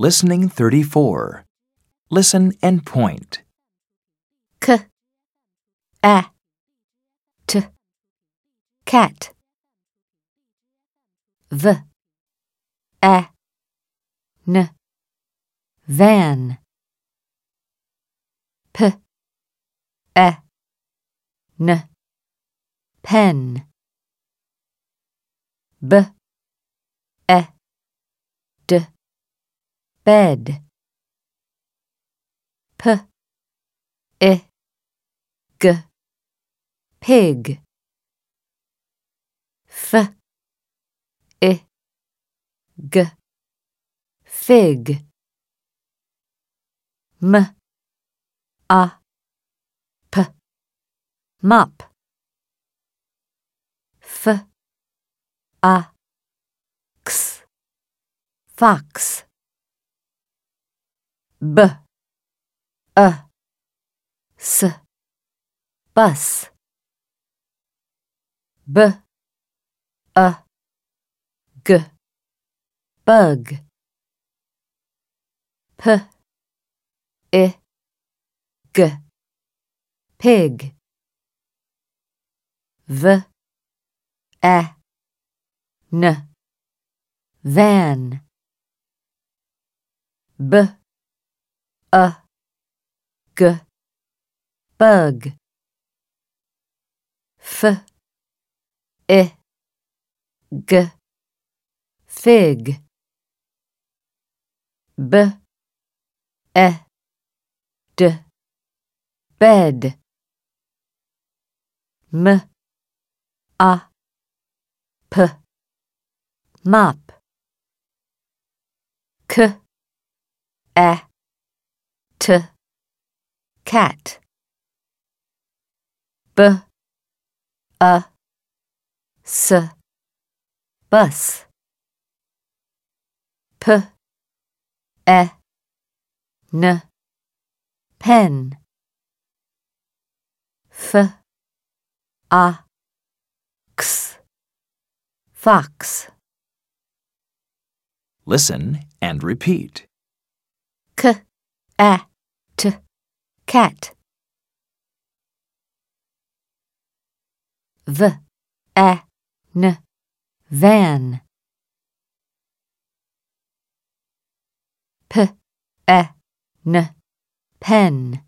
Listening 34. Listen and point. k, a, t, cat. v, a, n, van. p, a, n, pen. b, e, d, bed. p, i, g, pig. f, i, g, fig. m, a, p, mop. f, a, x, fox. B, a, s, bus. b, a, g, bug. p, i, g, pig. v, a, n, van. b, a, g, bug. f, i, g, fig. b, e, d, bed. m, a, p, k, a, t, cat. b, a, s, bus. p, e, n, pen. f, a, x, fox. Listen and repeat. k, a, t, cat. v, a, n, van. p, e, n, pen.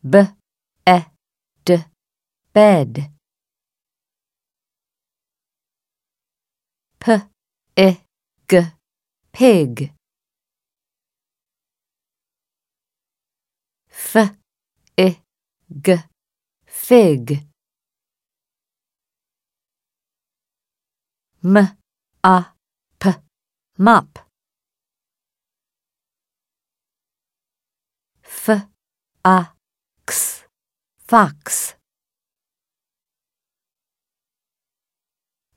b, e, d, bed. p, i, g, pig. F, i, g, fig. m, a, p, f, a, x, fox.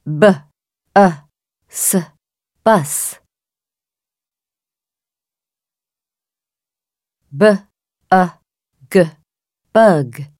b, a, s, bus. b, a, g, bug.